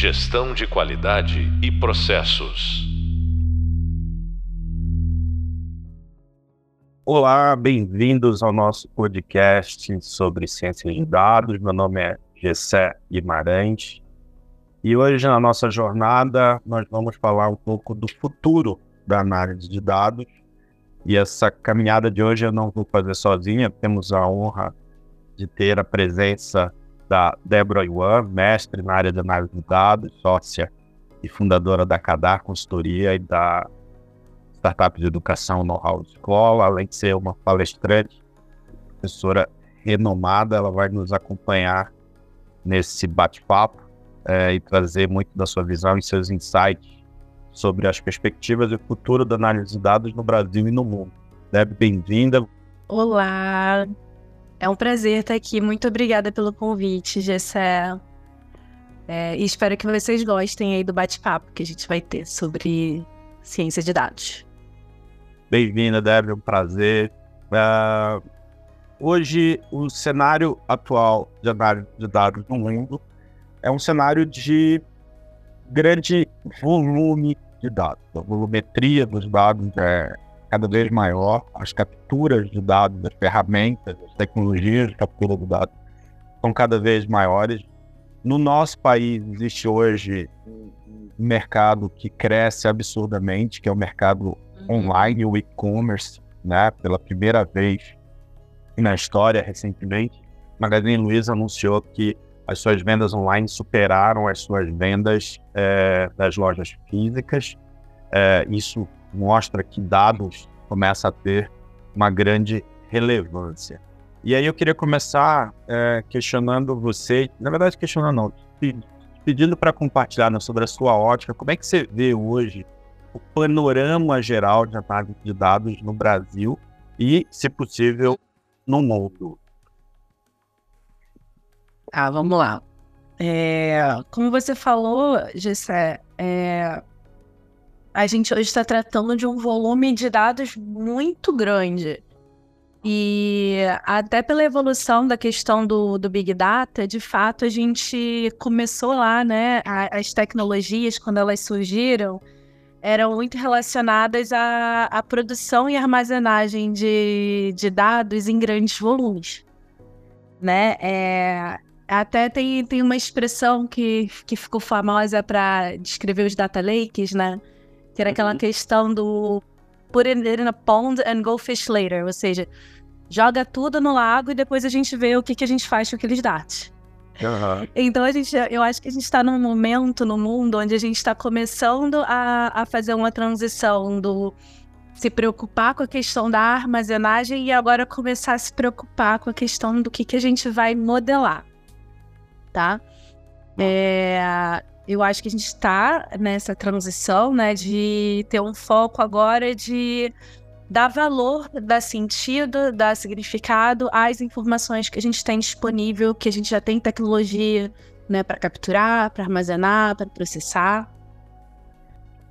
Gestão de qualidade e processos. Olá, bem-vindos ao nosso podcast sobre ciências de dados. Meu nome é Gessé Guimarães e hoje na nossa jornada nós vamos falar um pouco do futuro da análise de dados. E essa caminhada de hoje eu não vou fazer sozinha, temos a honra de ter a presença da Débora Yuan, mestre na área de análise de dados, sócia e fundadora da Cadar Consultoria e da startup de educação Know-how Escola, além de ser uma palestrante, professora renomada, ela vai nos acompanhar nesse bate-papo é, e trazer muito da sua visão e seus insights sobre as perspectivas e o futuro da análise de dados no Brasil e no mundo. Deb, bem-vinda. Olá, é um prazer estar aqui. Muito obrigada pelo convite, Gessé. É, e espero que vocês gostem aí do bate-papo que a gente vai ter sobre ciência de dados. Bem-vinda, Deb, é um prazer. Uh, hoje, o cenário atual de análise de dados no mundo é um cenário de grande volume de dados. A volumetria dos dados é cada vez maior, as capturas de dados, as ferramentas, as tecnologias de captura de dados são cada vez maiores. No nosso país existe hoje um mercado que cresce absurdamente, que é o mercado uhum. online, o e-commerce, né? Pela primeira vez na história recentemente, Magazine Luiza anunciou que as suas vendas online superaram as suas vendas é, das lojas físicas. É, isso mostra que dados começam a ter uma grande relevância. E aí eu queria começar é, questionando você, na verdade questionando não, pedindo para compartilhar né, sobre a sua ótica, como é que você vê hoje o panorama geral de análise de dados no Brasil e, se possível, no mundo? Ah, vamos lá. É, como você falou, Gessé, é, a gente hoje está tratando de um volume de dados muito grande. E até pela evolução da questão do, do Big Data, de fato, a gente começou lá, né? As tecnologias, quando elas surgiram, eram muito relacionadas à, à produção e armazenagem de, de dados em grandes volumes. Né? É, até tem, tem uma expressão que, que ficou famosa para descrever os data lakes, né? Que era aquela uhum. questão do put it in a pond and go fish later. Ou seja, joga tudo no lago e depois a gente vê o que, que a gente faz com aqueles dados. Uhum. Então a gente, eu acho que a gente está num momento no mundo onde a gente está começando a, a fazer uma transição do se preocupar com a questão da armazenagem e agora começar a se preocupar com a questão do que, que a gente vai modelar, tá? É, eu acho que a gente está nessa transição, né, de ter um foco agora de dar valor, dar sentido, dar significado às informações que a gente tem disponível, que a gente já tem tecnologia, né, para capturar, para armazenar, para processar.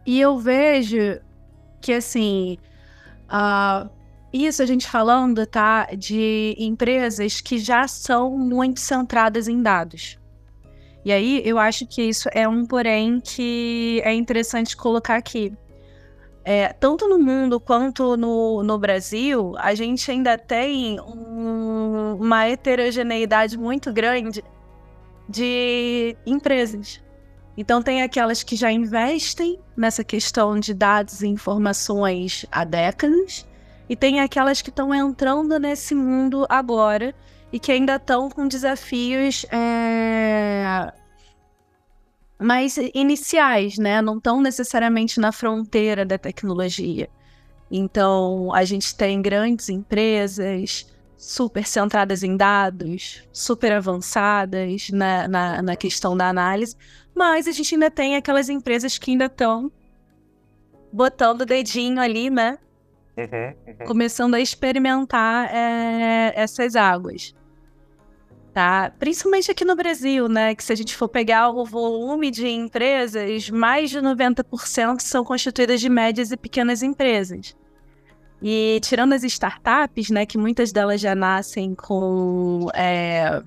E eu vejo que assim, uh, isso a gente falando, tá, de empresas que já são muito centradas em dados. E aí eu acho que isso é um porém que é interessante colocar aqui. É, tanto no mundo quanto no, no Brasil, a gente ainda tem um, uma heterogeneidade muito grande de empresas. Então, tem aquelas que já investem nessa questão de dados e informações há décadas, e tem aquelas que estão entrando nesse mundo agora e que ainda estão com desafios é, mais iniciais, né? Não estão necessariamente na fronteira da tecnologia. Então, a gente tem grandes empresas super centradas em dados, super avançadas na, na, na questão da análise, mas a gente ainda tem aquelas empresas que ainda estão botando o dedinho ali, né? Uhum, uhum. Começando a experimentar é, essas águas tá? Principalmente aqui no Brasil, né? Que se a gente for pegar o volume de empresas, mais de 90% são constituídas de médias e pequenas empresas. E tirando as startups, né, que muitas delas já nascem com é,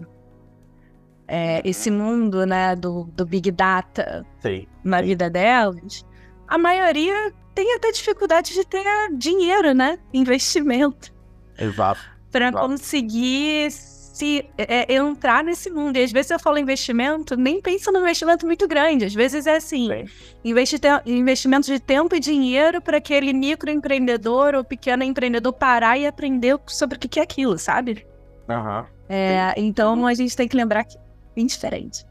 é, esse mundo, né, do, do Big Data Sim. na Sim. vida delas, a maioria tem até dificuldade de ter dinheiro, né? Investimento. Exato. Para conseguir se é, entrar nesse mundo. E às vezes eu falo investimento, nem penso num investimento muito grande. Às vezes é assim, Sim. investi investimento de tempo e dinheiro para aquele microempreendedor ou pequeno empreendedor parar e aprender sobre o que é aquilo, sabe? Aham. É, então a gente tem que lembrar que é bem diferente.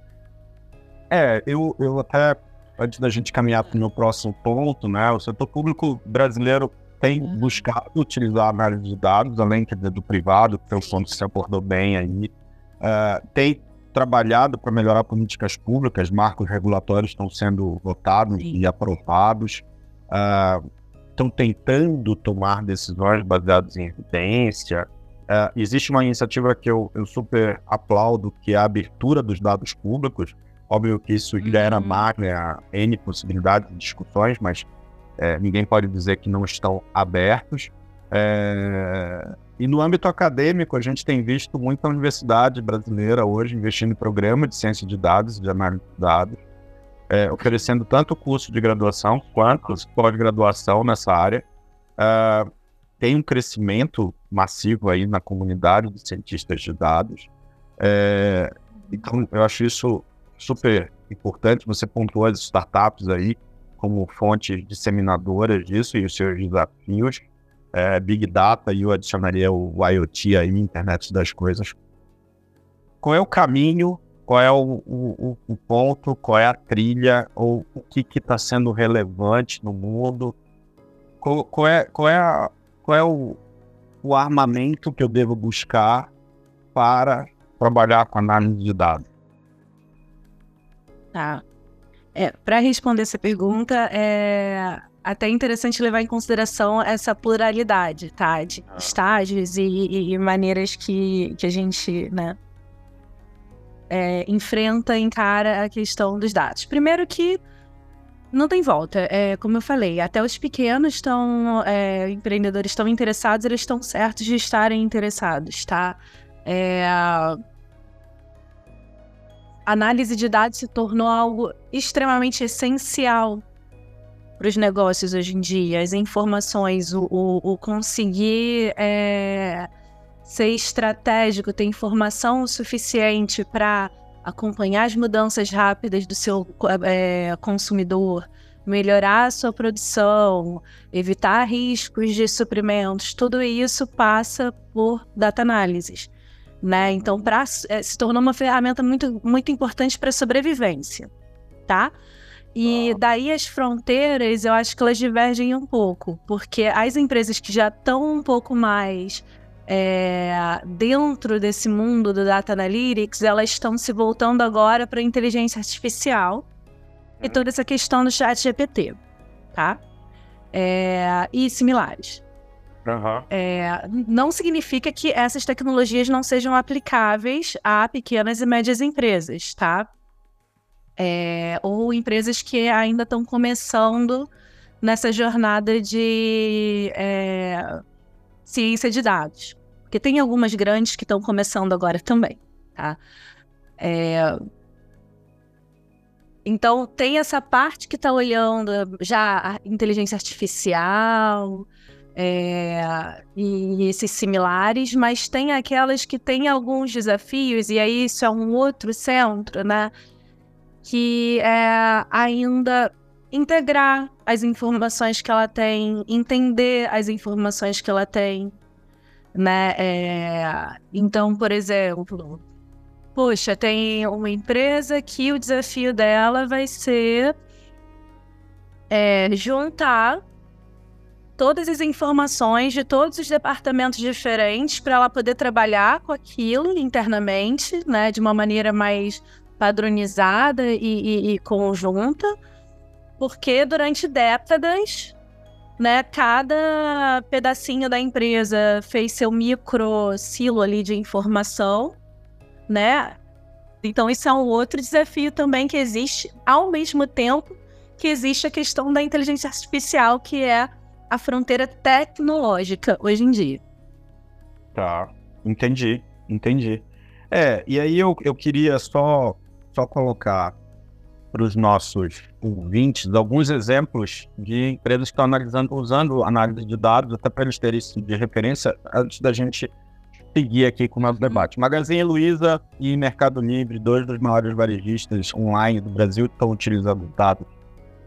É, eu, eu até, antes da gente caminhar para o meu próximo ponto, né, o setor público brasileiro tem Uhum. buscado utilizar a análise de dados, além do privado, que é o ponto que você abordou bem aí, eh, tem trabalhado para melhorar políticas públicas, marcos regulatórios estão sendo votados Sim. e aprovados, ah, estão tentando tomar decisões baseadas em evidência. Ah, existe uma iniciativa que eu, eu super aplaudo, que é a abertura dos dados públicos. Óbvio que isso gera Uhum. máquina, N possibilidades de discussões, mas é, ninguém pode dizer que não estão abertos. É, e no âmbito acadêmico, a gente tem visto muita universidade brasileira hoje investindo em programa de ciência de dados, de análise de dados, é, oferecendo tanto curso de graduação quanto pós-graduação nessa área. É, tem um crescimento massivo aí na comunidade de cientistas de dados. É, então, eu acho isso super importante. Você pontuou as startups aí como fontes disseminadoras disso e os seus desafios. É, Big Data, e eu adicionaria o IoT aí, Internet das Coisas. Qual é o caminho, qual é o, o, o ponto, qual é a trilha, ou o que está sendo relevante no mundo? Qual, qual é, qual é, a, qual é o, o armamento que eu devo buscar para trabalhar com análise de dados? Tá. É, para responder essa pergunta, é até interessante levar em consideração essa pluralidade, tá? De Ah. estágios e, e- e maneiras que, que a gente, né, é, enfrenta, encara a questão dos dados. Primeiro que não tem volta, é, como eu falei, até os pequenos estão, é, empreendedores estão interessados, eles estão certos de estarem interessados, tá? É, análise de dados se tornou algo extremamente essencial para os negócios hoje em dia. As informações, o, o- o conseguir é, ser estratégico, ter informação suficiente para acompanhar as mudanças rápidas do seu é, consumidor, melhorar a sua produção, evitar riscos de suprimentos, tudo isso passa por data análises né? Então, pra, eh, se tornou uma ferramenta muito, muito importante para a sobrevivência, tá? E daí as fronteiras, eu acho que elas divergem um pouco, porque as empresas que já estão um pouco mais eh, dentro desse mundo do data analytics, elas estão se voltando agora para a inteligência artificial e toda essa questão do chat GPT, tá? Eh, e similares. É, não significa que essas tecnologias não sejam aplicáveis a pequenas e médias empresas, tá? É, ou empresas que ainda estão começando nessa jornada de é, ciência de dados. Porque tem algumas grandes que estão começando agora também, tá? É, então, tem essa parte que está olhando já a inteligência artificial, é, e esses similares, mas tem aquelas que têm alguns desafios, e aí isso é um outro centro, né? Que é ainda integrar as informações que ela tem, entender as informações que ela tem, né? É, então, por exemplo, poxa, tem uma empresa que o desafio dela vai ser é, juntar todas as informações de todos os departamentos diferentes para ela poder trabalhar com aquilo internamente, né, de uma maneira mais padronizada e, e, e conjunta, porque durante décadas, né, cada pedacinho da empresa fez seu micro silo ali de informação, né? Então isso é um outro desafio também que existe ao mesmo tempo que existe a questão da inteligência artificial, que é a fronteira tecnológica hoje em dia. Tá, entendi, entendi. É, e aí eu, eu queria só, só colocar para os nossos ouvintes alguns exemplos de empresas que estão analisando, usando análise de dados, até para eles terem isso de referência, antes da gente seguir aqui com o nosso debate. Magazine Luiza e Mercado Livre, dois dos maiores varejistas online do Brasil, estão utilizando dados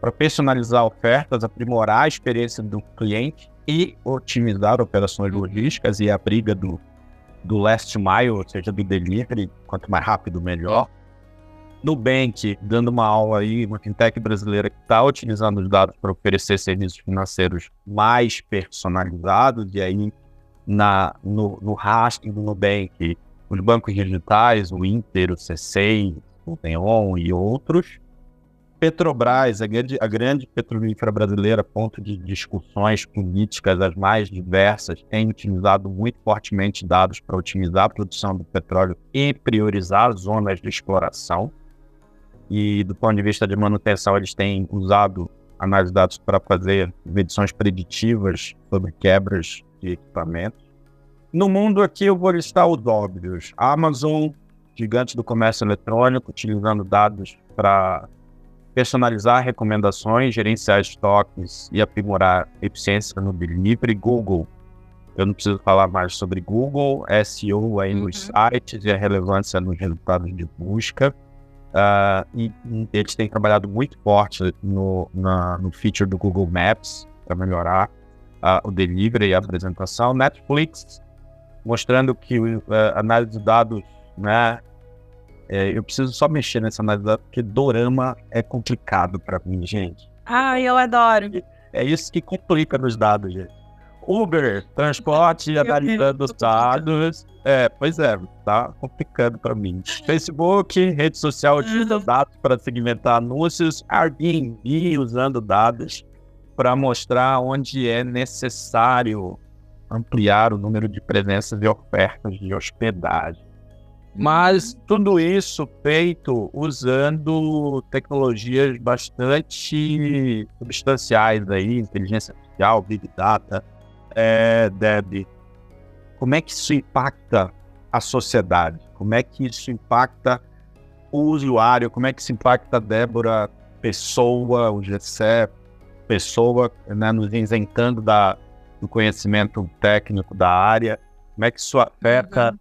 para personalizar ofertas, aprimorar a experiência do cliente e otimizar operações logísticas e a briga do, do last mile, ou seja, do delivery, quanto mais rápido, melhor. Nubank, dando uma aula aí, uma fintech brasileira que está utilizando os dados para oferecer serviços financeiros mais personalizados, e aí na, no, no rastro do Nubank, os bancos digitais, o Inter, o C6, o Neon e outros. Petrobras, a grande, a grande petrolífera brasileira, ponto de discussões políticas as mais diversas, tem utilizado muito fortemente dados para otimizar a produção do petróleo e priorizar zonas de exploração. E do ponto de vista de manutenção, eles têm usado análise de dados para fazer medições preditivas sobre quebras de equipamentos. No mundo aqui eu vou listar os óbvios. Amazon, gigante do comércio eletrônico, utilizando dados para personalizar recomendações, gerenciar estoques e aprimorar eficiência no delivery. Google, eu não preciso falar mais sobre Google, SEO aí uhum. nos sites e a relevância nos resultados de busca. Uh, e, e, eles têm trabalhado muito forte no, na, no feature do Google Maps para melhorar uh, o delivery e a apresentação. Netflix, mostrando que uh, análise de dados, né? É, eu preciso só mexer nessa análise porque dorama é complicado para mim, gente. Ah, eu adoro. É isso que complica nos dados, gente. Uber, transporte, analisando os dados. É, pois é, tá complicando para mim. Facebook, rede social utiliza uhum. dados para segmentar anúncios. Airbnb usando dados para mostrar onde é necessário ampliar o número de presenças e ofertas de hospedagem. Mas tudo isso feito usando tecnologias bastante substanciais aí, inteligência artificial, big data, é, Deb, como é que isso impacta a sociedade? Como é que isso impacta o usuário? Como é que isso impacta a Débora, pessoa, o GCE, pessoa, né, nos isentando da, do conhecimento técnico da área? Como é que isso afeta uhum.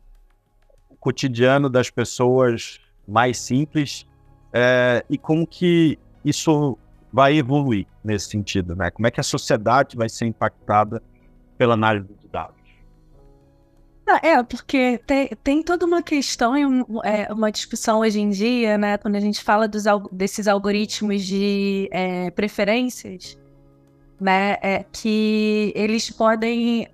Cotidiano das pessoas mais simples? É, e como que isso vai evoluir nesse sentido, né? Como é que a sociedade vai ser impactada pela análise de dados. É, porque tem, tem toda uma questão e um, é, uma discussão hoje em dia, né, quando a gente fala dos, desses algoritmos de é, preferências, né, é, que eles podem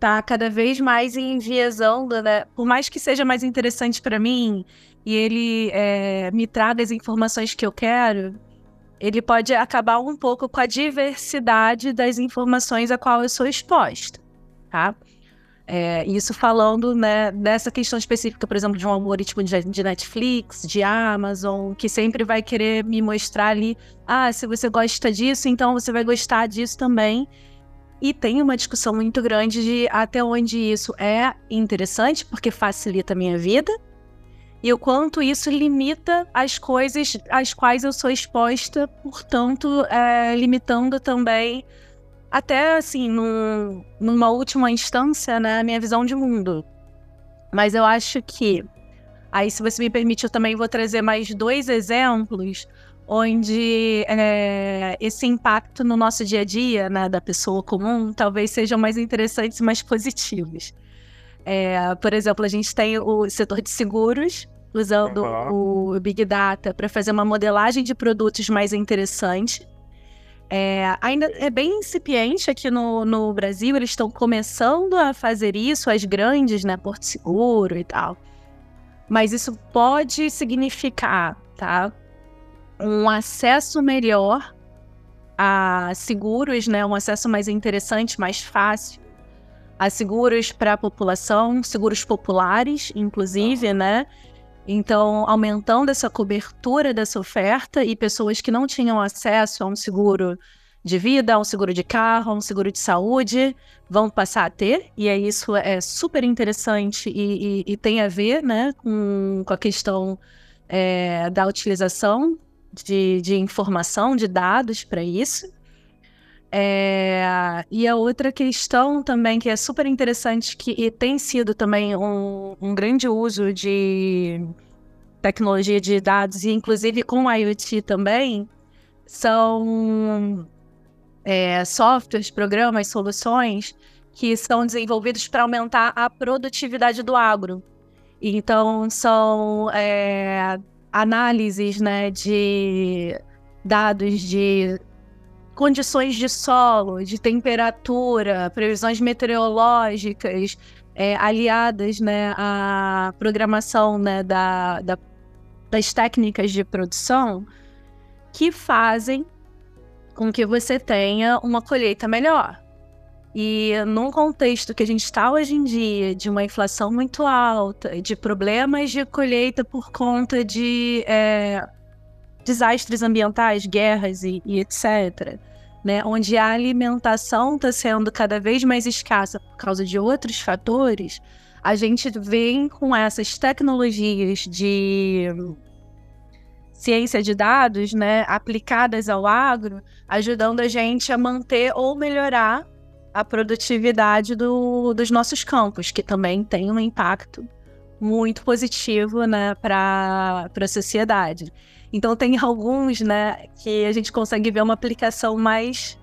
tá cada vez mais enviesando, né, por mais que seja mais interessante para mim e ele é, me traga as informações que eu quero, ele pode acabar um pouco com a diversidade das informações a qual eu sou exposta, tá? É, isso falando né, dessa questão específica, por exemplo, de um algoritmo de, de, Netflix, de Amazon, que sempre vai querer me mostrar ali, ah, se você gosta disso, então você vai gostar disso também. E tem uma discussão muito grande de até onde isso é interessante, porque facilita a minha vida, e o quanto isso limita as coisas às quais eu sou exposta, portanto, é, limitando também, até assim, num, numa última instância, né, a minha visão de mundo. Mas eu acho que, aí, se você me permite, eu também vou trazer mais dois exemplos onde é, esse impacto no nosso dia a dia, né, da pessoa comum, talvez sejam mais interessantes e mais positivos. É, por exemplo, a gente tem o setor de seguros, usando uhum. o Big Data para fazer uma modelagem de produtos mais interessante. É, ainda é bem incipiente aqui no, no Brasil, eles estão começando a fazer isso, as grandes, né, Porto Seguro e tal. Mas isso pode significar, tá? Um acesso melhor a seguros, né? Um acesso mais interessante, mais fácil a seguros para a população, seguros populares, inclusive, né? Então, aumentando essa cobertura dessa oferta e pessoas que não tinham acesso a um seguro de vida, um seguro de carro, um seguro de saúde, vão passar a ter, e é isso é super interessante e, e, e tem a ver né, com, com a questão é, da utilização de, de informação, de dados para isso. É, e a outra questão também que é super interessante, que tem sido também um, um grande uso de tecnologia de dados, e inclusive com IoT também, são é, softwares, programas, soluções que são desenvolvidos para aumentar a produtividade do agro. Então, são é, análises né, de dados de condições de solo, de temperatura, previsões meteorológicas, é, aliadas né, à programação né, da, da, das técnicas de produção, que fazem com que você tenha uma colheita melhor. E num contexto que a gente está hoje em dia, de uma inflação muito alta, de problemas de colheita por conta de é, desastres ambientais, guerras e, e etc., né, onde a alimentação está sendo cada vez mais escassa por causa de outros fatores, a gente vem com essas tecnologias de ciência de dados, né, aplicadas ao agro, ajudando a gente a manter ou melhorar a produtividade do, dos nossos campos, que também tem um impacto muito positivo né, para a sociedade. Então tem alguns né, que a gente consegue ver uma aplicação mais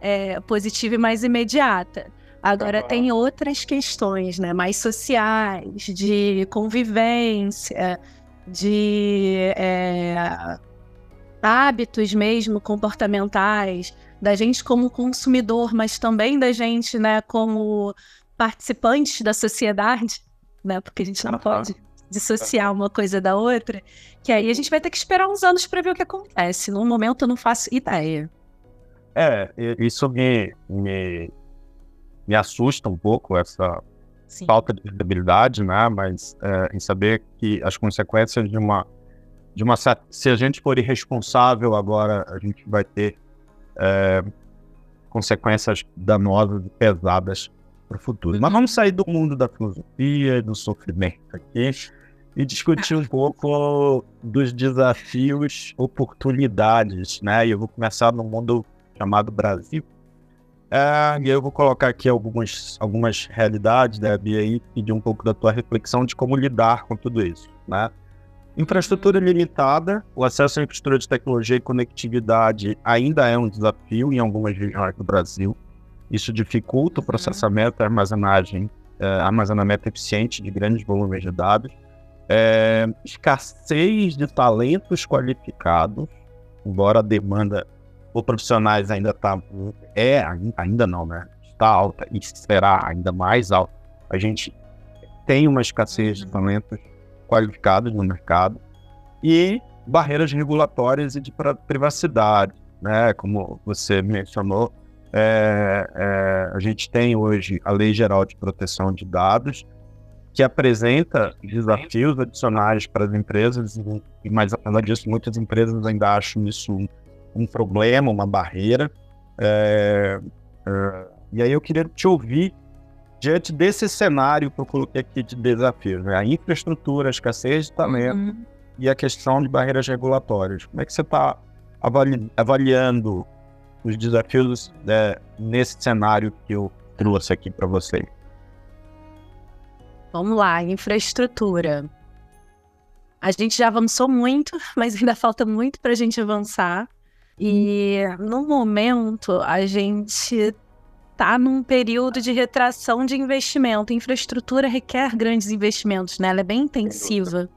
é, positiva e mais imediata. Agora uhum. tem outras questões, né, mais sociais, de convivência, de é, hábitos mesmo comportamentais, da gente como consumidor, mas também da gente, né, como participantes da sociedade, né, porque a gente não pode dissociar uma coisa da outra, que aí a gente vai ter que esperar uns anos para ver o que acontece. No momento eu não faço ideia. É, isso me, me, me assusta um pouco, essa Sim. falta de visibilidade, né? Mas é, em saber que as consequências de uma, de uma. Se a gente for irresponsável agora, a gente vai ter é, consequências danosas e pesadas para o futuro. Mas vamos sair do mundo da filosofia e do sofrimento aqui e discutir um pouco dos desafios, oportunidades, né? E eu vou começar no mundo chamado Brasil. É, e eu vou colocar aqui algumas, algumas realidades, Debbie, aí, pedir um pouco da tua reflexão de como lidar com tudo isso, né? Infraestrutura limitada, o acesso à infraestrutura de tecnologia e conectividade ainda é um desafio em algumas regiões do Brasil. Isso dificulta o processamento e armazenagem, é, armazenamento eficiente de grandes volumes de dados. É, escassez de talentos qualificados, embora a demanda por profissionais ainda está é ainda não, né? Está alta e será ainda mais alta. A gente tem uma escassez de uhum. talentos qualificados no mercado e barreiras regulatórias e de privacidade, né? Como você mencionou, é, é, a gente tem hoje a Lei Geral de Proteção de Dados, que apresenta desafios adicionais para as empresas, mais apesar disso, muitas empresas ainda acham isso um, um problema, uma barreira. É, é e aí eu queria te ouvir diante desse cenário que eu coloquei aqui de desafios, né? a infraestrutura, a escassez de talento uhum. e a questão de barreiras regulatórias. Como é que você está avali avaliando os desafios né, nesse cenário que eu trouxe aqui para você? Vamos lá, infraestrutura. A gente já avançou muito, mas ainda falta muito para a gente avançar. E no momento a gente está num período de retração de investimento. Infraestrutura requer grandes investimentos, né? Ela é bem intensiva.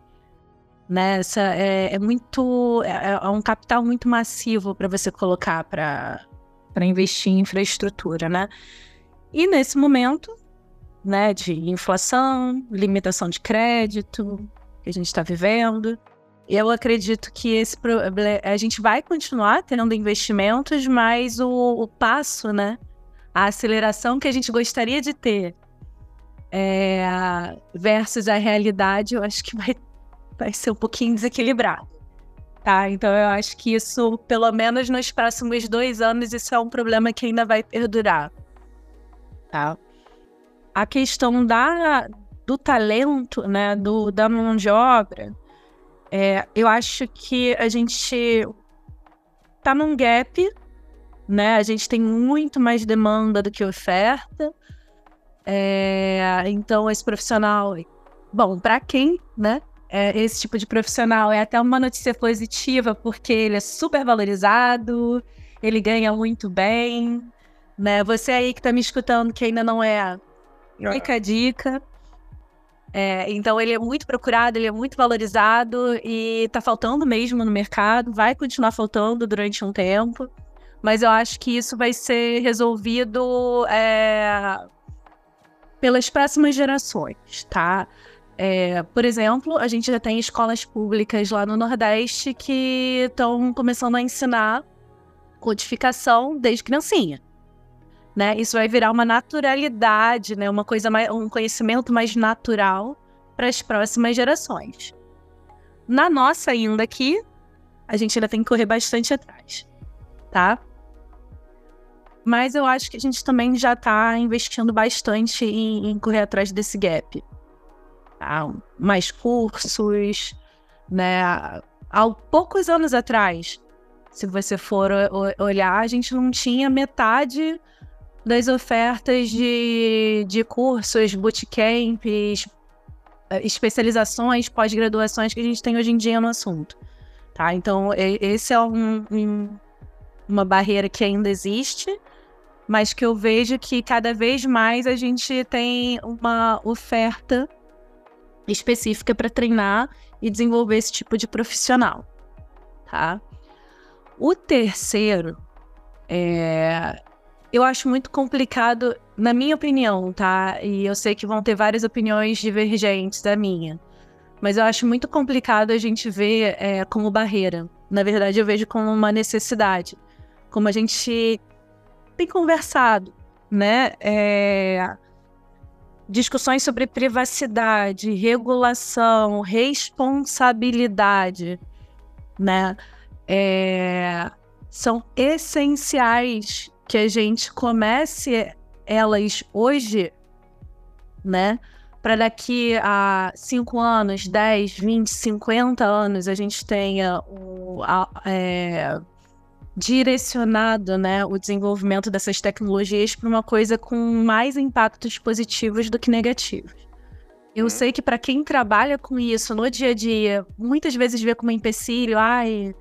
Né? Essa é, é muito. É, é, um capital muito massivo para você colocar para investir em infraestrutura, né? E nesse momento, né, de inflação, limitação de crédito que a gente está vivendo, eu acredito que esse a gente vai continuar tendo investimentos, mas o, o passo, né, a aceleração que a gente gostaria de ter é, versus a realidade, eu acho que vai, vai ser um pouquinho desequilibrado. Tá? Então eu acho que isso, pelo menos nos próximos dois anos, isso é um problema que ainda vai perdurar. Tá? A questão da, do talento, né, do, da mão de obra, é, eu acho que a gente tá num gap, né? A gente tem muito mais demanda do que oferta. É, então, esse profissional, bom, para quem, né? É, esse tipo de profissional é até uma notícia positiva, porque ele é super valorizado, ele ganha muito bem, né? Você aí que tá me escutando, que ainda não é, fica a dica. É, então ele é muito procurado, ele é muito valorizado e tá faltando mesmo no mercado, vai continuar faltando durante um tempo, mas eu acho que isso vai ser resolvido é, pelas próximas gerações, tá? É, por exemplo, a gente já tem escolas públicas lá no Nordeste que estão começando a ensinar codificação desde criancinha né? Isso vai virar uma naturalidade, né? Uma coisa mais, um conhecimento mais natural para as próximas gerações. Na nossa ainda aqui, a gente ainda tem que correr bastante atrás, tá? Mas eu acho que a gente também já está investindo bastante em, em, correr atrás desse gap. Mais cursos, né? Há poucos anos atrás, se você for olhar, a gente não tinha metade das ofertas de, de cursos, bootcamps, eh, especializações, pós-graduações que a gente tem hoje em dia no assunto. Tá? Então, esse é um, um, uma barreira que ainda existe, mas que eu vejo que cada vez mais a gente tem uma oferta específica para treinar e desenvolver esse tipo de profissional. Tá? O terceiro é, eu acho muito complicado, na minha opinião, tá? E eu sei que vão ter várias opiniões divergentes da minha. Mas eu acho muito complicado a gente ver é, como barreira. Na verdade, eu vejo como uma necessidade. Como a gente tem conversado, né? É... Discussões sobre privacidade, regulação, responsabilidade, né? É... São essenciais que a gente comece elas hoje, né? Para daqui a 5 anos, 10, 20, 50 anos, a gente tenha o, a, é, direcionado né, o desenvolvimento dessas tecnologias para uma coisa com mais impactos positivos do que negativos. Eu uhum. sei que para quem trabalha com isso no dia a dia, muitas vezes vê como empecilho, ai,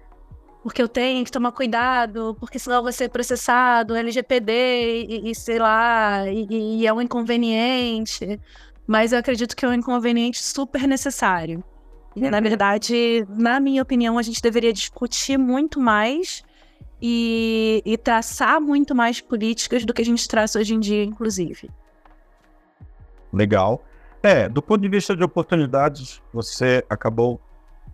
porque eu tenho que tomar cuidado, porque senão eu vou ser processado, LGPD e, e sei lá, e, e, é um inconveniente. Mas eu acredito que é um inconveniente super necessário. Na verdade, na minha opinião, a gente deveria discutir muito mais e, e traçar muito mais políticas do que a gente traça hoje em dia, inclusive. Legal. É, do ponto de vista de oportunidades, você acabou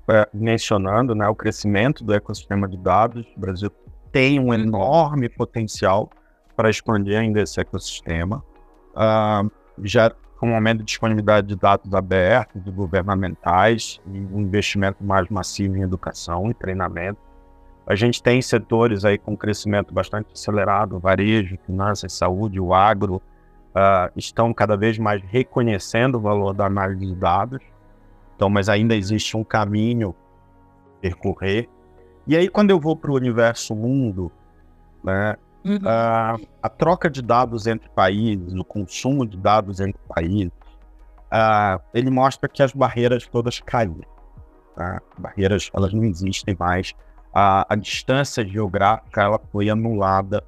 é, mencionando né, o crescimento do ecossistema de dados. O Brasil tem um enorme potencial para expandir ainda esse ecossistema. Uh, já com um aumento de disponibilidade de dados abertos, de governamentais, e um investimento mais massivo em educação e treinamento. A gente tem setores aí com crescimento bastante acelerado, varejo, finanças, saúde, o agro, uh, estão cada vez mais reconhecendo o valor da análise de dados então, mas ainda existe um caminho a percorrer. E aí, quando eu vou para o universo mundo, né, uhum. a, a, troca de dados entre países, o consumo de dados entre países, uh, ele mostra que as barreiras todas caíram. Tá? Barreiras, elas não existem mais. A, a distância geográfica, ela foi anulada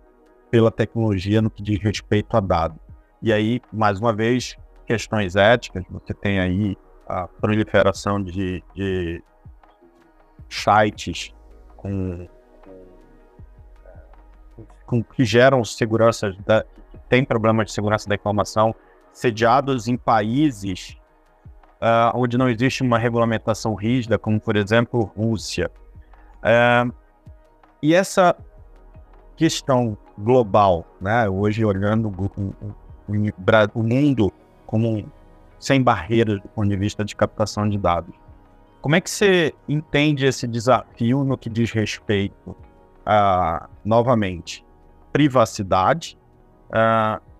pela tecnologia no que diz respeito a dados. E aí, mais uma vez, questões éticas, você tem aí a proliferação de, de sites com, com, que geram segurança, da, tem problemas de segurança da informação, sediados em países uh, onde não existe uma regulamentação rígida, como por exemplo Rússia. Uh, e essa questão global, né, hoje olhando o, o, o mundo como sem barreiras do ponto de vista de captação de dados. como é que você entende esse desafio no que diz respeito a, novamente, privacidade,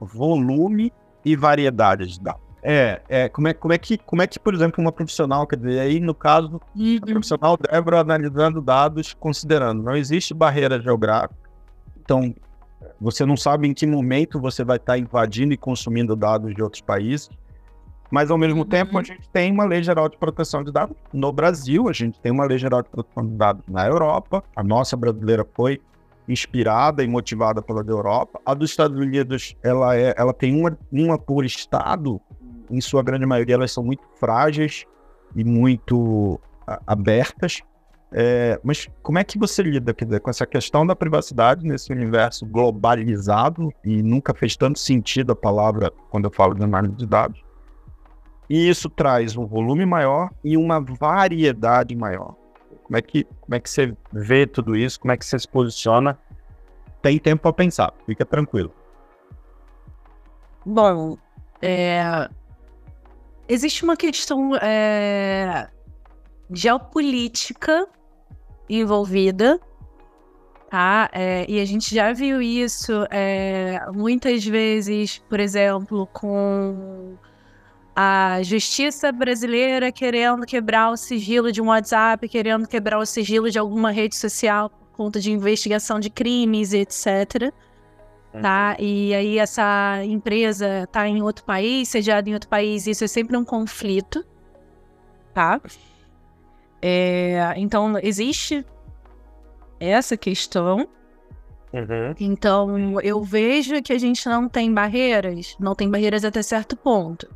volume e variedade de dados? É, é como, é, como, é que, como é que, por exemplo, uma profissional, quer dizer, aí no caso, uhum. a profissional Débora analisando dados, considerando, não existe barreira geográfica, então você não sabe em que momento você vai estar invadindo e consumindo dados de outros países, mas ao mesmo uhum. tempo a gente tem uma lei geral de proteção de dados no Brasil, a gente tem uma lei geral de proteção de dados na Europa, a nossa brasileira foi inspirada e motivada pela da Europa, a dos Estados Unidos ela, é, ela tem uma, uma por estado em sua grande maioria, elas são muito frágeis e muito abertas. É, mas como é que você lida dizer, com essa questão da privacidade nesse universo globalizado e nunca fez tanto sentido a palavra quando eu falo de análise de dados? E isso traz um volume maior e uma variedade maior. Como é que, como é que você vê tudo isso? Como é que você se posiciona? Tem tempo para pensar, fica tranquilo. Bom, é, existe uma questão é, geopolítica envolvida, tá? É, e a gente já viu isso é, muitas vezes, por exemplo, com a justiça brasileira querendo quebrar o sigilo de um WhatsApp, querendo quebrar o sigilo de alguma rede social por conta de investigação de crimes, etc tá? Uhum. E aí essa empresa tá em outro país, sediada em outro país, isso é sempre um conflito, tá? É, então existe essa questão. Uhum. Então eu vejo que a gente não tem barreiras, não tem barreiras até certo ponto,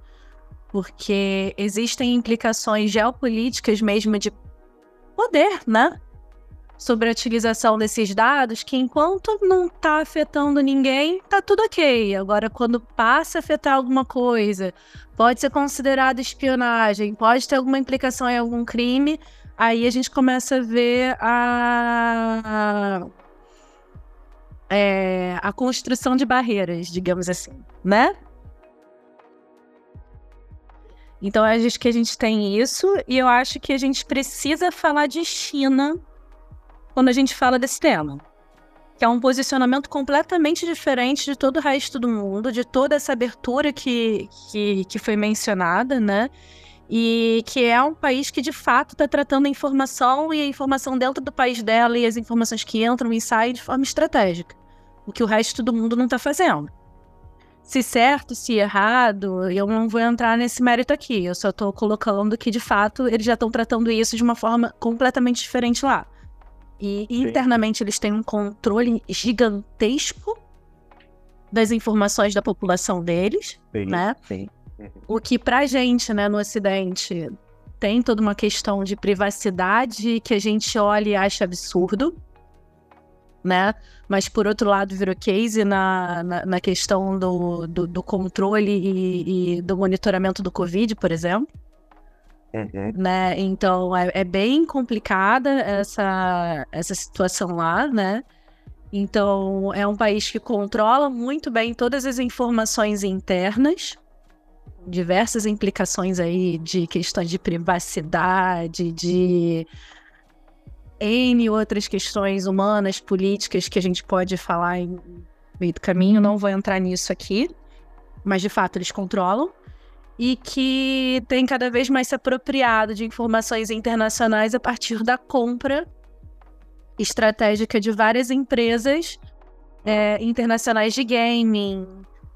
porque existem implicações geopolíticas mesmo de poder, né? Sobre a utilização desses dados que enquanto não está afetando ninguém, tá tudo ok. Agora, quando passa a afetar alguma coisa, pode ser considerado espionagem, pode ter alguma implicação em algum crime, aí a gente começa a ver a, é, a construção de barreiras, digamos assim, né? Então, acho que a gente tem isso, e eu acho que a gente precisa falar de China quando a gente fala desse tema. Que é um posicionamento completamente diferente de todo o resto do mundo, de toda essa abertura que, que, que foi mencionada, né? E que é um país que de fato está tratando a informação e a informação dentro do país dela e as informações que entram e saem de forma estratégica. O que o resto do mundo não está fazendo. Se certo, se errado, eu não vou entrar nesse mérito aqui. Eu só estou colocando que, de fato, eles já estão tratando isso de uma forma completamente diferente lá. E Sim. internamente eles têm um controle gigantesco das informações da população deles, Sim. né? Sim. O que pra gente, né, no Ocidente, tem toda uma questão de privacidade que a gente olha e acha absurdo, né? Mas por outro lado, virou case na, na, na questão do, do, do controle e, e do monitoramento do Covid, por exemplo. Uhum. Né? Então é, é, bem complicada essa, essa situação lá, né? Então é um país que controla muito bem todas as informações internas, diversas implicações aí de questões de privacidade, de N outras questões humanas, políticas que a gente pode falar em meio do caminho, não vou entrar nisso aqui, mas de fato eles controlam e que tem cada vez mais se apropriado de informações internacionais a partir da compra estratégica de várias empresas é, internacionais de gaming,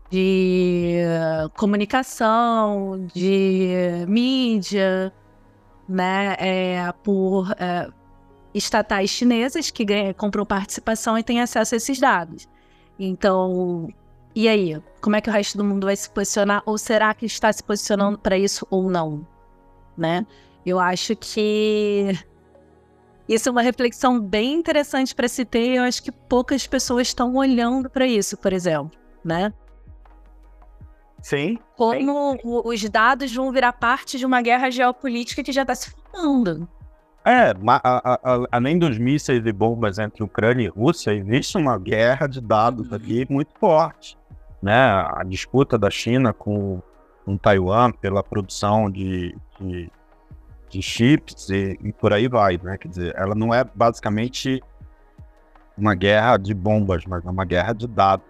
de uh, comunicação, de mídia, né, é, por é, estatais chinesas que ganham, compram participação e têm acesso a esses dados. Então, e aí, como é que o resto do mundo vai se posicionar? Ou será que está se posicionando para isso ou não? Né? Eu acho que isso é uma reflexão bem interessante para se ter. Eu acho que poucas pessoas estão olhando para isso, por exemplo, né? Sim. Como sim. os dados vão virar parte de uma guerra geopolítica que já está se formando. É, a, a, além dos mísseis e bombas entre Ucrânia e Rússia, existe uma guerra de dados uhum. aqui muito forte né, a disputa da China com, com Taiwan pela produção de, de, de chips e, e, por aí vai, né? Quer dizer, ela não é basicamente uma guerra de bombas, mas é uma guerra de dados,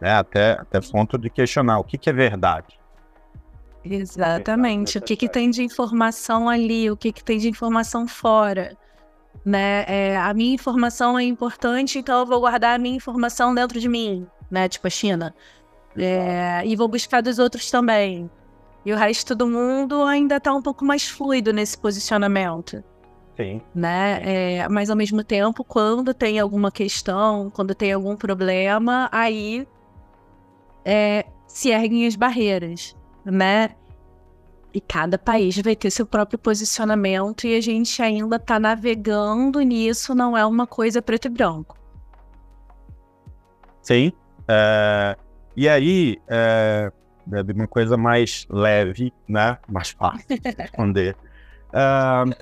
né? Até, até ponto de questionar o que, que é verdade. Exatamente. O que, que tem de informação ali, o que, que tem de informação fora. Né? É, a minha informação é importante, então eu vou guardar a minha informação dentro de mim, né? Tipo a China. É, e vou buscar dos outros também. E o resto do mundo ainda está um pouco mais fluido nesse posicionamento. Sim. Né? É, mas ao mesmo tempo, quando tem alguma questão, quando tem algum problema, aí é, se erguem as barreiras, né? E cada país vai ter seu próprio posicionamento e a gente ainda está navegando nisso, não é uma coisa preto e branco. Sim. É, e aí, é, de uma coisa mais leve, né? Mais fácil de responder. Uh,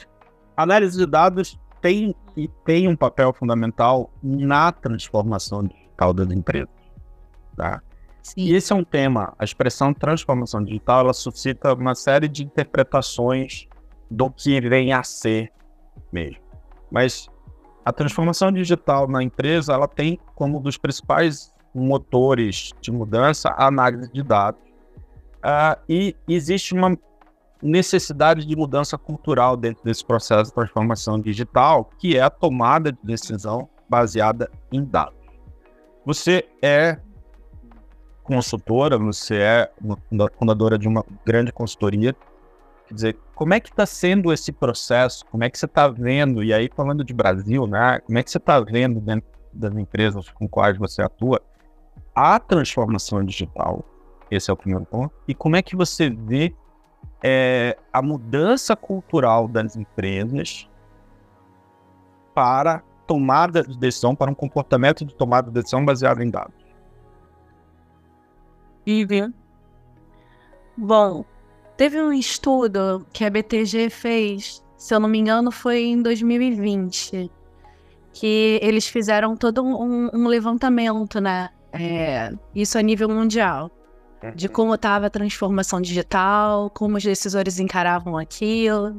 análise de dados tem e tem um papel fundamental na transformação digital das empresas. Tá? Sim. E esse é um tema, a expressão transformação digital, ela suscita uma série de interpretações do que vem a ser mesmo. Mas a transformação digital na empresa, ela tem como um dos principais motores de mudança análise de dados Uh, e existe uma necessidade de mudança cultural dentro desse processo de transformação digital, que é a tomada de decisão baseada em dados. Você é consultora, você é fundadora de uma grande consultoria. Quer dizer, como é que está sendo esse processo? Como é que você está vendo? E aí, falando de Brasil, né? Como é que você está vendo dentro das empresas com quais você atua a transformação digital esse é o primeiro ponto. E como é que você vê é, a mudança cultural das empresas para tomada de decisão, para um comportamento de tomada de decisão baseado em dados? Vivian. Bom, teve um estudo que a BTG fez, se eu não me engano, foi em 2020, que eles fizeram todo um, um levantamento, né? É, isso a nível mundial de como estava a transformação digital, como os decisores encaravam aquilo.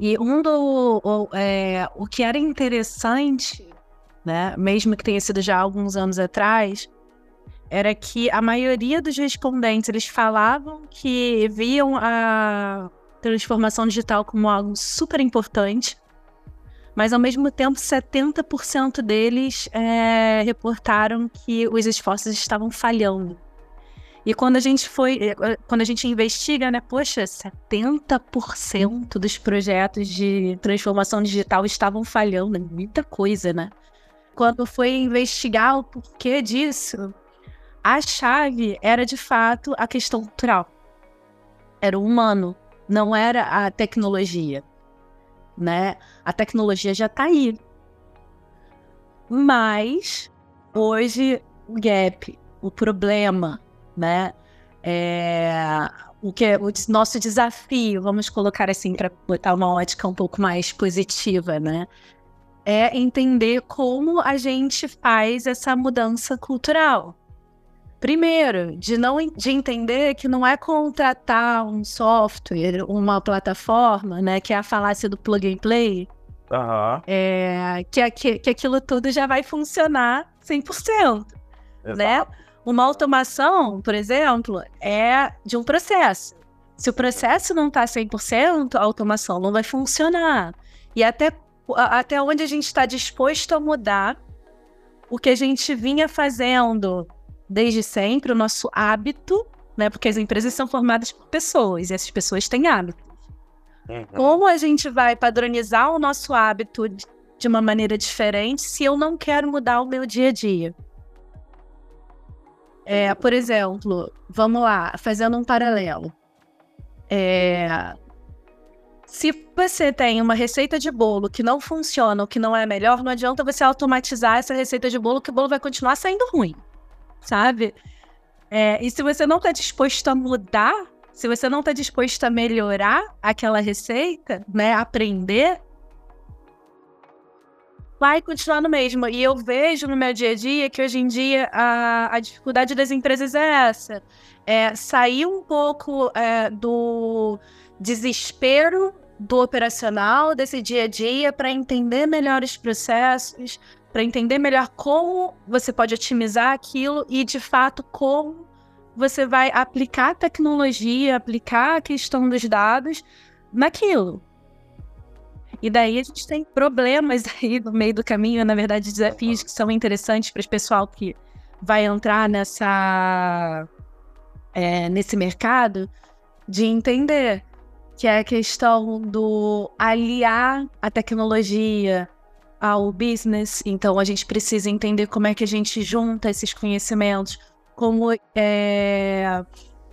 E um do o, é, o que era interessante, né, mesmo que tenha sido já alguns anos atrás, era que a maioria dos respondentes eles falavam que viam a transformação digital como algo super importante, mas ao mesmo tempo 70% deles é, reportaram que os esforços estavam falhando. E quando a gente foi, eh, quando a gente investiga, né, poxa, 70% dos projetos de transformação digital estavam falhando, muita coisa, né? Quando foi investigar o porquê disso, a chave era de fato a questão cultural. Era o humano, não era a tecnologia, né? A tecnologia já está aí. Mas hoje o gap, o problema, né? É, o que é o nosso desafio, vamos colocar assim para botar uma ótica um pouco mais positiva, né? É entender como a gente faz essa mudança cultural. Primeiro, de não de entender que não é contratar um software, uma plataforma, né, que é a falácia do plug and play, uhum. é, que, que, que aquilo tudo já vai funcionar 100%, Exato. né? Uma automação, por exemplo, é de um processo. Se o processo não está 100%, a automação não vai funcionar. E até, até onde a gente está disposto a mudar o que a gente vinha fazendo desde sempre, o nosso hábito, né? Porque as empresas são formadas por pessoas e essas pessoas têm hábitos. Uhum. Como a gente vai padronizar o nosso hábito de uma maneira diferente se eu não quero mudar o meu dia a dia? É, por exemplo, vamos lá, fazendo um paralelo. É, se você tem uma receita de bolo que não funciona ou que não é melhor, não adianta você automatizar essa receita de bolo, que o bolo vai continuar saindo ruim, sabe? É, e se você não está disposto a mudar, se você não está disposto a melhorar aquela receita, né, aprender, vai continuar no mesmo. E eu vejo no meu dia a dia que hoje em dia a, a dificuldade das empresas é essa. É sair um pouco é, do desespero do operacional, desse dia a dia, para entender melhor os processos, para entender melhor como você pode otimizar aquilo e, de fato, como você vai aplicar a tecnologia, aplicar a questão dos dados naquilo. E daí a gente tem problemas aí no meio do caminho, na verdade, desafios que são interessantes para o pessoal que vai entrar nessa é, nesse mercado de entender que é a questão do aliar a tecnologia ao business. Então a gente precisa entender como é que a gente junta esses conhecimentos, como é,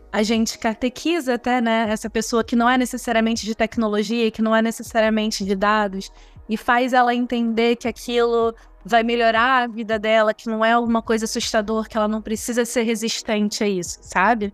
a gente catequiza até, né, essa pessoa que não é necessariamente de tecnologia, que não é necessariamente de dados, e faz ela entender que aquilo vai melhorar a vida dela, que não é alguma coisa assustador, que ela não precisa ser resistente a isso, sabe?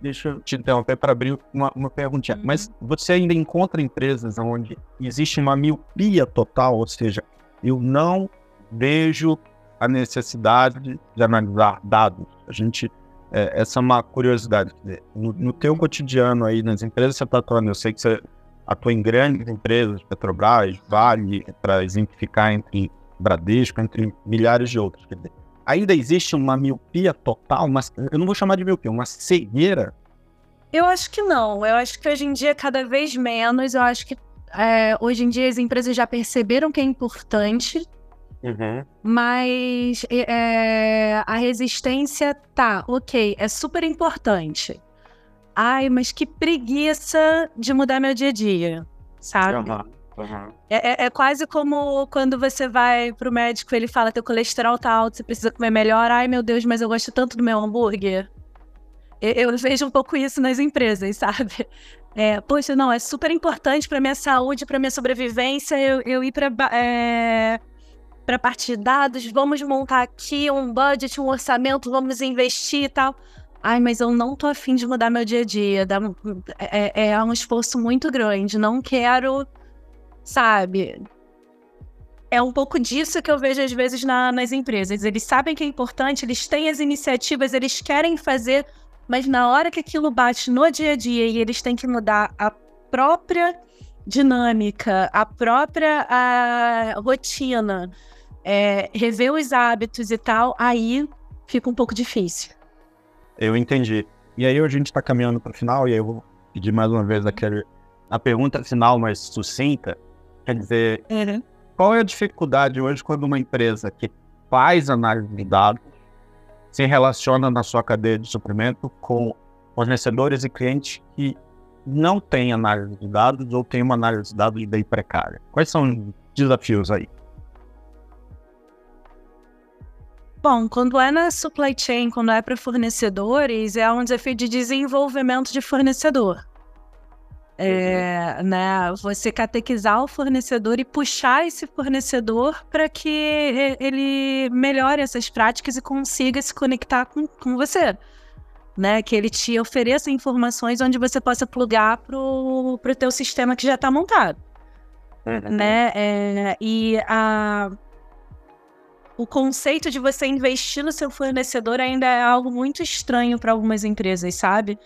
Deixa eu te interromper para abrir uma, uma perguntinha. Uhum. Mas você ainda encontra empresas onde existe uma miopia total, ou seja, eu não vejo a necessidade de analisar dados. A gente é, essa é uma curiosidade. No, no teu cotidiano aí, nas empresas que você está atuando, eu sei que você atua em grandes empresas, Petrobras, Vale, para exemplificar entre Bradesco, entre milhares de. Dizer, ainda existe uma miopia total, mas eu não vou chamar de miopia, uma cegueira? Eu acho que não. Eu acho que hoje em dia, cada vez menos, eu acho que é, hoje em dia as empresas já perceberam que é importante Uhum. Mas é, a resistência tá, ok, é super importante. Ai, mas que preguiça de mudar meu dia a dia, sabe? Uhum. Uhum. É, é, quase como quando você vai pro médico ele fala teu colesterol tá alto, você precisa comer melhor. Ai, meu Deus, mas eu gosto tanto do meu hambúrguer. Eu, eu vejo um pouco isso nas empresas, sabe? É, poxa, não, é super importante para minha saúde, para minha sobrevivência, eu, eu ir para é, para parte de dados, vamos montar aqui um budget, um orçamento, vamos investir e tal. Ai, mas eu não tô afim de mudar meu dia a dia. Dá, é, é, é um esforço muito grande. Não quero, sabe? É um pouco disso que eu vejo às vezes na, nas empresas. Eles sabem que é importante, eles têm as iniciativas, eles querem fazer, mas na hora que aquilo bate no dia a dia e eles têm que mudar a própria dinâmica, a própria a rotina, é, rever os hábitos e tal, aí fica um pouco difícil. Eu entendi. E aí a gente está caminhando para o final, e aí eu vou pedir mais uma vez aquele, a pergunta final mais sucinta. Quer dizer, uhum. qual é a dificuldade hoje quando uma empresa que faz análise de dados se relaciona na sua cadeia de suprimento com fornecedores e clientes que não têm análise de dados ou têm uma análise de dados bem precária? Quais são os desafios aí? Bom, quando é na supply chain, quando é para fornecedores, é um desafio de desenvolvimento de fornecedor. É, uhum. né, você catequizar o fornecedor e puxar esse fornecedor para que ele melhore essas práticas e consiga se conectar com, com você. Né, que ele te ofereça informações onde você possa plugar para o teu sistema que já está montado. Uhum. Né, é, e a, o conceito de você investir no seu fornecedor ainda é algo muito estranho para algumas empresas, sabe?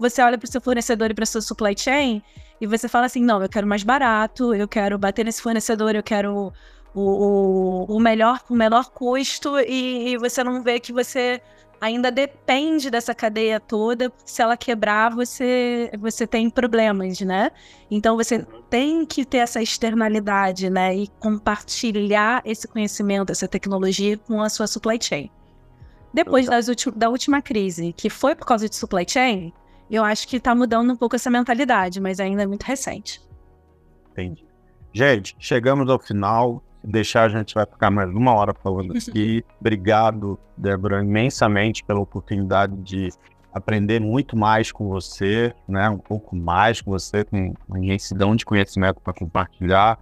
Você olha para o seu fornecedor e para sua supply chain e você fala assim: não, eu quero mais barato, eu quero bater nesse fornecedor, eu quero o, o, o melhor, o menor custo, e, e você não vê que você ainda depende dessa cadeia toda. Se ela quebrar, você, você tem problemas, né? Então você tem que ter essa externalidade, né? E compartilhar esse conhecimento, essa tecnologia com a sua supply chain. Depois das da última crise, que foi por causa de supply chain, eu acho que está mudando um pouco essa mentalidade, mas ainda é muito recente. Entendi. Gente, chegamos ao final deixar, a gente vai ficar mais uma hora falando aqui. Obrigado, Débora, imensamente pela oportunidade de aprender muito mais com você, né? Um pouco mais com você, com uma imensidão de conhecimento para compartilhar.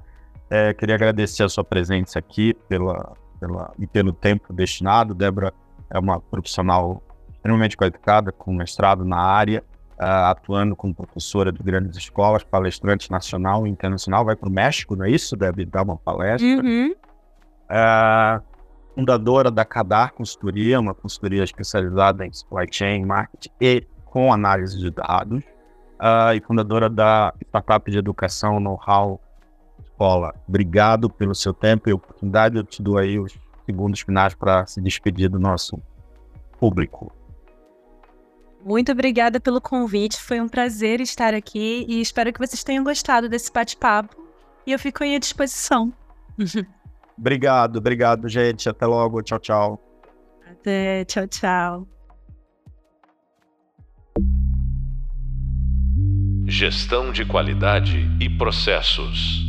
É, queria agradecer a sua presença aqui pela, pela, e pelo tempo destinado. Débora é uma profissional extremamente qualificada, com mestrado na área uh, atuando como professora de grandes escolas, palestrante nacional e internacional, vai para o México, não é isso? Deve dar uma palestra. Uhum. Uh, fundadora da Cadar Consultoria, uma consultoria especializada em supply chain, marketing e com análise de dados. uh, e fundadora da startup de educação Know-how Escola. Obrigado pelo seu tempo e oportunidade. Eu te dou aí os segundos finais para se despedir do nosso público. Muito obrigada pelo convite, foi um prazer estar aqui e espero que vocês tenham gostado desse bate-papo e eu fico à disposição. obrigado, obrigado, gente. Até logo. Tchau, tchau. Até, tchau, tchau. Gestão de qualidade e processos.